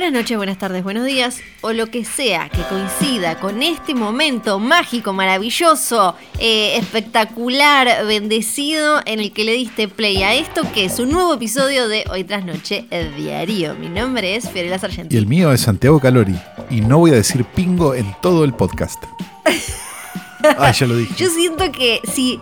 Buenas noches, buenas tardes, buenos días, o lo que sea que coincida con este momento mágico, maravilloso, eh, espectacular, bendecido en el que le diste play a esto, que es un nuevo episodio de Hoy tras Noche el Diario. Mi nombre es Fiorella Y Sargentini. el mío es Santiago Calori. Y no voy a decir pingo en todo el podcast. Ay, ya lo dije. Yo siento que si,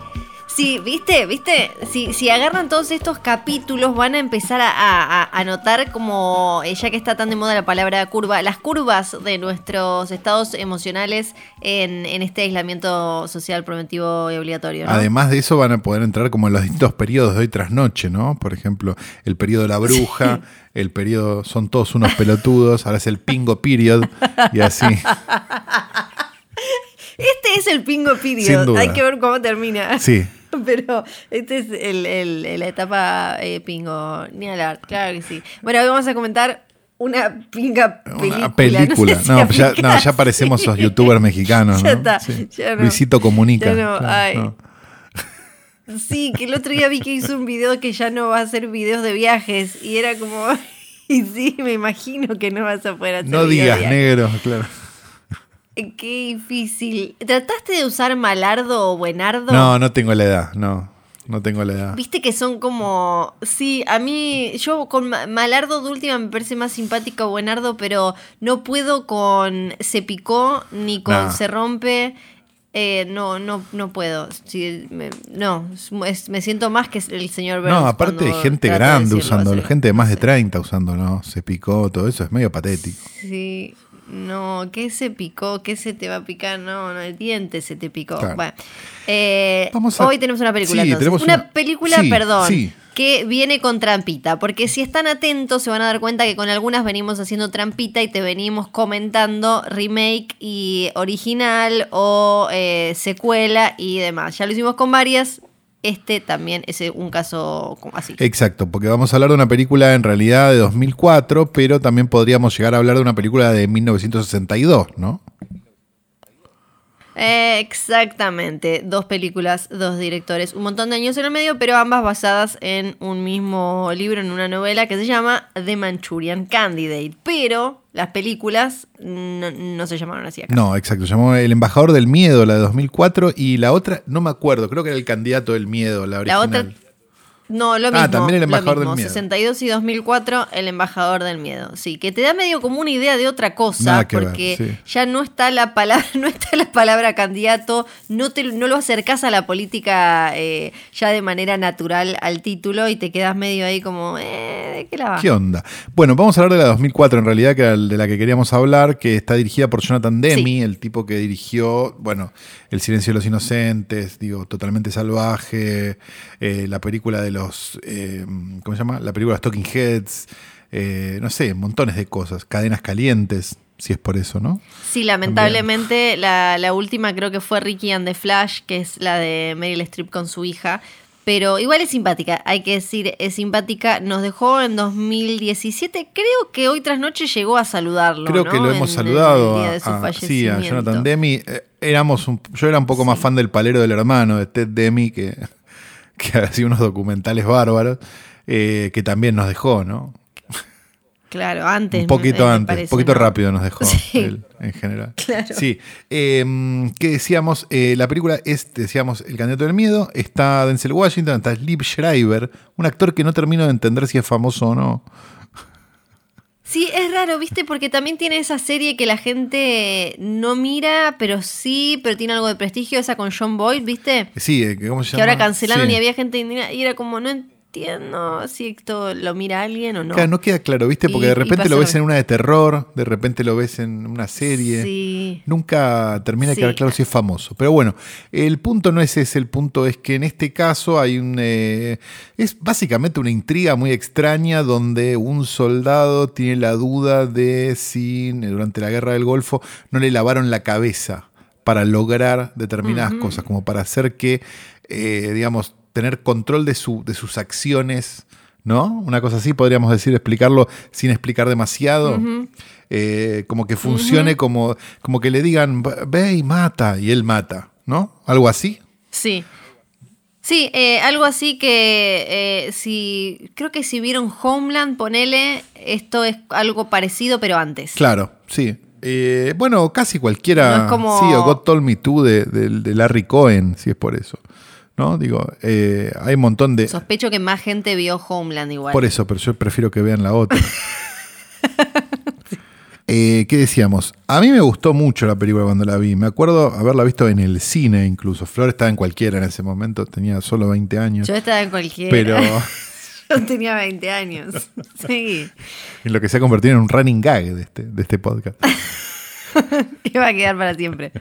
si viste, viste, si, si agarran todos estos capítulos van a empezar a, a- a notar como, eh, ya que está tan de moda la palabra curva, las curvas de nuestros estados emocionales en, en este aislamiento social preventivo y obligatorio. ¿no? Además de eso van a poder entrar como en los distintos periodos de hoy tras noche, ¿no? Por ejemplo, el periodo de la bruja, el periodo, son todos unos pelotudos, ahora es el pingo period y así. Este es el pingo Sin period, duda. hay que ver cómo termina. Sí. Pero este es el, el- la etapa eh, pingo, ni hablar, claro que sí. Bueno, hoy vamos a comentar una pinga película. Una película. sé si No, ya, aplica no, ya parecemos los youtubers mexicanos, Ya ¿no? está, Sí. ya. Luisito comunica. Ya claro, ay. Sí, que el otro día vi que hizo un video que ya no va a hacer videos de viajes y era como... Y sí, me imagino que no vas a poder hacer No digas negro, claro. Qué difícil. ¿Trataste de usar malardo o buenardo? No, no tengo la edad, no. No tengo la edad. Viste que son como. Sí, a mí. Yo con Ma- Malardo de última me parece más simpático Buenardo, pero no puedo con Se picó ni con Nah. Se rompe. Eh, no, no, no puedo. Sí, me, no, es- me siento más que el señor Burns No, aparte de gente de grande decirlo usándolo, gente de más de Sí. 30 usándolo, se picó, todo eso es medio patético. Sí, no, ¿qué se picó? ¿Qué se te va a picar? No, no, el diente se te picó. Claro. Bueno, eh, Vamos a- hoy tenemos una película. Sí, tenemos una, una- película, sí, perdón, sí. que viene con trampita. Porque si están atentos, se van a dar cuenta que con algunas venimos haciendo trampita y te venimos comentando remake y original o eh, secuela y demás. Ya lo hicimos con varias. Este también es un caso así. Exacto, porque vamos a hablar de una película en realidad de 2004, pero también podríamos llegar a hablar de una película de 1962, ¿no? Exactamente, dos películas, dos directores, un montón de años en el medio, pero ambas basadas en un mismo libro, en una novela que se llama The Manchurian Candidate. Pero las películas no, no se llamaron así acá. No, exacto, se llamó El Embajador del Miedo, la de 2004, y la otra, no me acuerdo, creo que era El Candidato del Miedo, la La original. otra- No, lo Ah, mismo. también El lo Embajador mismo, del Miedo. 62 y 2004, El Embajador del Miedo. Sí, que te da medio como una idea de otra cosa, ver, porque sí. ya no está la palabra, no está la palabra candidato, no te no lo acercás a la política eh, ya de manera natural al título y te quedas medio ahí como, eh, ¿de qué la va? ¿Qué onda? Bueno, vamos a hablar de la 2004 en realidad, que era de la que queríamos hablar, que está dirigida por Jonathan Sí. el tipo que dirigió, bueno, El silencio de los inocentes, digo, totalmente salvaje, eh, la película de los, eh, ¿cómo se llama? La película de los Talking Heads, eh, no sé, montones de cosas, cadenas calientes, si es por eso, ¿no? Sí, lamentablemente la, la última creo que fue Ricky and the Flash, que es la de Meryl Streep con su hija. Pero igual es simpática, hay que decir, es simpática. Nos dejó en 2017. Creo que hoy tras noche llegó a saludarlo. Creo ¿no? que lo hemos en saludado a, a- sí, a. Jonathan Demme. Eh, éramos un- yo era un poco más fan del palero del hermano, de Ted Demme, que, que hacía unos documentales bárbaros, eh, que también nos dejó, ¿no? Claro, antes. un poquito me antes, parece, un poquito ¿no? rápido nos dejó Sí. él, en general. Claro. Sí. Eh, ¿Qué decíamos? Eh, la película es, decíamos, El candidato del miedo. Está Denzel Washington, está Liv Schreiber, un actor que no termino de entender si es famoso o no. Sí, es raro, ¿viste? Porque también tiene esa serie que la gente no mira, pero sí, pero tiene algo de prestigio, esa con John Boyd, ¿viste? Sí, eh, ¿cómo se Que llama? ahora cancelaron Sí. y había gente y era como, no entiendo si esto lo mira alguien o no. Claro, no queda claro, ¿viste? Porque Y- de repente lo ves en una de terror, de repente lo ves en una serie. Sí. Nunca termina de Sí. quedar claro si es famoso. Pero bueno, el punto no es ese, el punto es que en este caso hay un... eh, es básicamente una intriga muy extraña donde un soldado tiene la duda de si eh, durante la guerra del Golfo no le lavaron la cabeza para lograr determinadas cosas, como para hacer que, eh, digamos, tener control de, su, de sus acciones ¿no? Una cosa así, podríamos decir, explicarlo sin explicar demasiado. Eh, como que funcione como, como que le digan, ve y mata, y él mata, ¿no? Algo así. Sí. Sí, eh, algo así que eh, si creo que si vieron Homeland, ponele, esto es algo parecido pero antes. Claro, sí. bueno, casi cualquiera. Sí, o God Told Me Too de, de Larry Cohen, si es por eso. ¿No? Digo, eh, hay un montón de... Sospecho que más gente vio Homeland igual. Por eso, pero yo prefiero que vean la otra. Eh, ¿Qué decíamos? A mí me gustó mucho la película cuando la vi. Me acuerdo haberla visto en el cine incluso. Flor estaba en cualquiera en ese momento, tenía solo 20 años. Yo estaba en cualquiera. Pero... Yo tenía 20 años. Sí. En lo que se ha convertido en un running gag de este, de este podcast. Iba a quedar para siempre.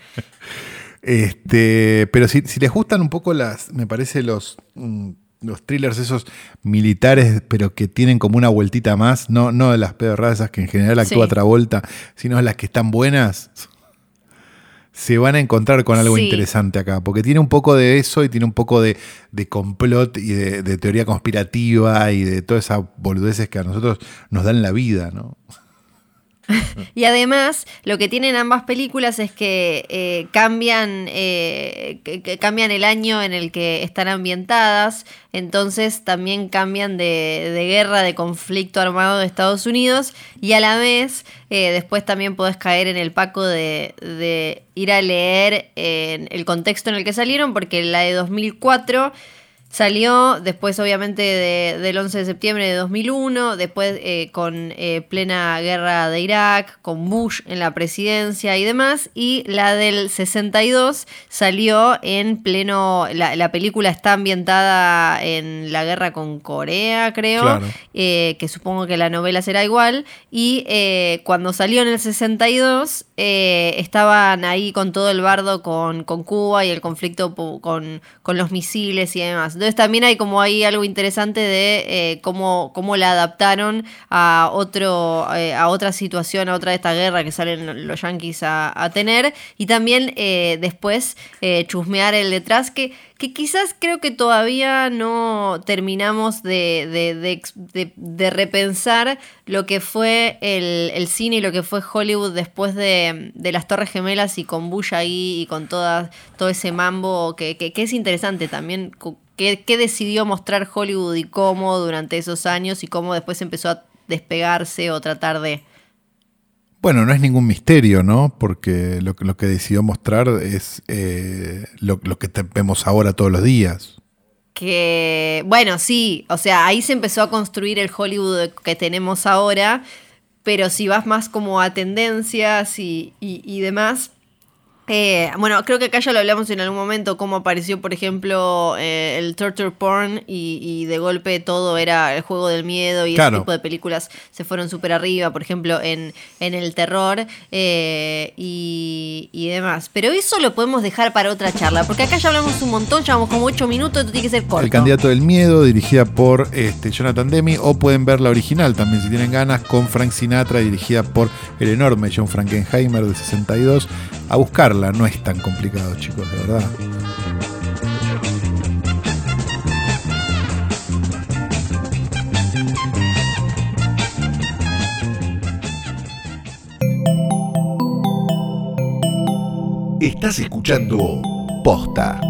Este, pero si, les gustan un poco las, me parece los, mm, los thrillers esos militares, pero que tienen como una vueltita más, no, no de las pedorradas esas que en general actúa otra vuelta, sino las que están buenas, se van a encontrar con algo interesante acá, porque tiene un poco de eso y tiene un poco de, complot y de, de, teoría conspirativa y de todas esas boludeces que a nosotros nos dan la vida, ¿no? y además, lo que tienen ambas películas es que eh, cambian, eh, cambian el año en el que están ambientadas, entonces también cambian de, guerra, de conflicto armado de Estados Unidos, y a la vez eh, después también podés caer en el paco de, de ir a leer el contexto en el que salieron, porque la de 2004 Salió después, obviamente, del 11 de septiembre de 2001, después eh, con eh, plena guerra de Irak, con Bush en la presidencia y demás, y la del 62 salió en pleno, la, película está ambientada en la guerra con Corea, creo, eh, que supongo que la novela será igual, y cuando salió en el 62 estaban ahí con todo el bardo con, con Cuba y el conflicto con, con los misiles y demás. Entonces también hay como ahí algo interesante de eh, cómo, cómo la adaptaron a otro, eh, a otra situación, a otra de esta guerra que salen los yanquis a, tener. Y también eh, después chusmear el detrás, que, que quizás creo que todavía no terminamos de, de, repensar lo que fue el, cine y lo que fue Hollywood después de, las Torres Gemelas y con Bush ahí y con toda, todo ese mambo que, que, que es interesante también qué, decidió mostrar Hollywood y cómo durante esos años y cómo después empezó a despegarse o tratar de... Bueno, no es ningún misterio, ¿no? Porque lo, lo que decidió mostrar es eh, lo, que vemos ahora todos los días. Que, bueno, sí, o sea, ahí se empezó a construir el Hollywood que tenemos ahora, pero si vas más como a tendencias y, y demás, eh, bueno, creo que acá ya lo hablamos en algún momento, cómo apareció, por ejemplo, eh, el torture porn y, de golpe todo era el juego del miedo y ese tipo de películas se fueron súper arriba, por ejemplo, en, en el terror eh, y, demás. Pero eso lo podemos dejar para otra charla, porque acá ya hablamos un montón, llevamos como ocho minutos, esto tiene que ser corto. El candidato del miedo, dirigida por este, Jonathan Demi, o pueden ver la original también si tienen ganas, con Frank Sinatra, dirigida por el enorme John Frankenheimer de 62, a buscarla no es tan complicado, chicos, de verdad. Estás escuchando Posta.